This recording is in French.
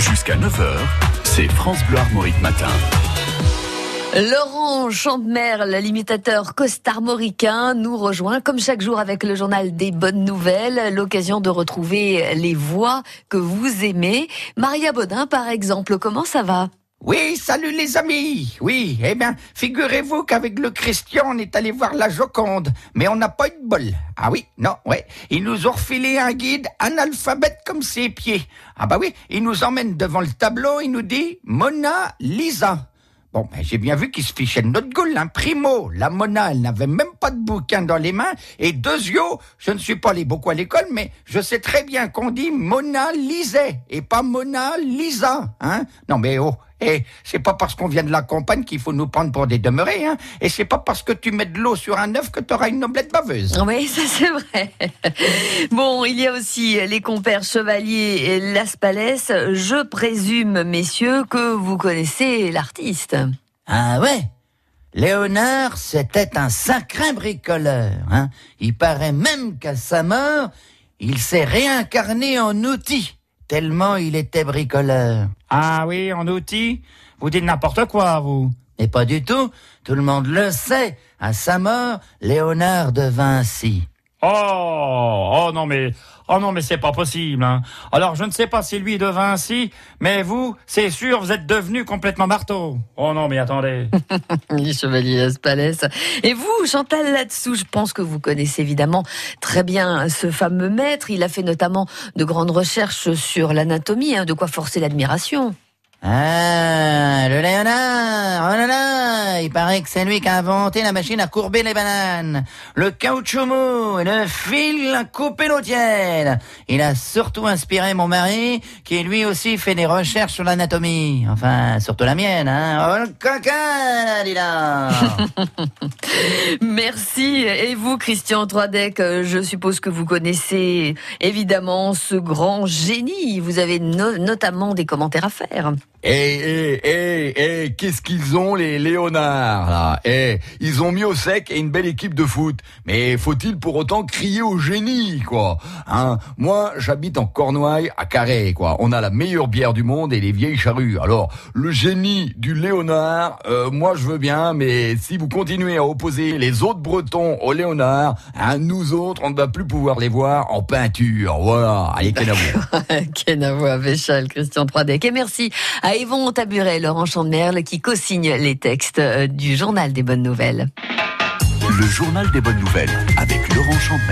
Jusqu'à 9h, c'est France Bleu Armorique Matin. Laurent Chantemerle, l'imitateur costarmoricain, nous rejoint comme chaque jour avec le journal des bonnes nouvelles, l'occasion de retrouver les voix que vous aimez. Maria Baudin, par exemple, comment ça va? Oui, salut les amis. Oui, eh bien, figurez-vous qu'avec le Christian, on est allé voir la Joconde, mais on n'a pas eu de bol. Ah oui, non, ouais. Ils nous ont refilé un guide analphabète comme ses pieds. Ah bah oui, il nous emmène devant le tableau, il nous dit Mona Lisa. Bon, ben, j'ai bien vu qu'il se fichait de notre gueule, hein. Primo, la Mona, elle n'avait même pas de bouquin dans les mains. Et deuxio, je ne suis pas allé beaucoup à l'école, mais je sais très bien qu'on dit Mona lisait et pas Mona Lisa, hein. Non mais oh, et c'est pas parce qu'on vient de la campagne qu'il faut nous prendre pour des demeurés, hein. Et c'est pas parce que tu mets de l'eau sur un œuf que tu auras une omelette baveuse. Oui, ça c'est vrai. Bon, il y a aussi les compères Chevalier et Las Palais. Je présume, messieurs, que vous connaissez l'artiste. Ah ouais Léonard, c'était un sacré bricoleur. Hein. Il paraît même qu'à sa mort, il s'est réincarné en outil, tellement il était bricoleur. Ah oui, en outil Vous dites n'importe quoi, vous. Et pas du tout, tout le monde le sait. À sa mort, Léonard de Vinci. Oh, oh non mais, oh non mais c'est pas possible. Hein. Alors je ne sais pas si lui est de Vinci, mais vous, c'est sûr, vous êtes devenu complètement marteau. Oh non mais attendez. les chevaliers Las Palais. Et vous, Chantal là-dessous, je pense que vous connaissez évidemment très bien ce fameux maître. Il a fait notamment de grandes recherches sur l'anatomie, hein, de quoi forcer l'admiration. Ah, le Léonard, oh là là, il paraît que c'est lui qui a inventé la machine à courber les bananes, le caoutchouc et le fil à couper l'eau. Il a surtout inspiré mon mari, qui lui aussi fait des recherches sur l'anatomie. Enfin, surtout la mienne, hein. Oh le coquin, dis Merci. Et vous, Christian Troidec, je suppose que vous connaissez évidemment ce grand génie. Vous avez notamment des commentaires à faire. Eh, eh, eh, eh, qu'est-ce qu'ils ont les Léonards là? Eh, ils ont mis au sec et une belle équipe de foot. Mais faut-il pour autant crier au génie quoi? Hein? Moi, j'habite en Cornouailles à Carré quoi. On a la meilleure bière du monde et les vieilles charrues. Alors, le génie du Léonard, euh, moi je veux bien, mais si vous continuez à opposer les autres Bretons au Léonard, hein, nous autres, on ne va plus pouvoir les voir en peinture. Voilà. Allez, Kenavo. Kenavo Véchal, Christian Troidec. Et merci Yvon Taburet, Laurent Chandemerle, qui co-signe les textes euh, du Journal des Bonnes Nouvelles. Le Journal des Bonnes Nouvelles avec Laurent Chandemerle.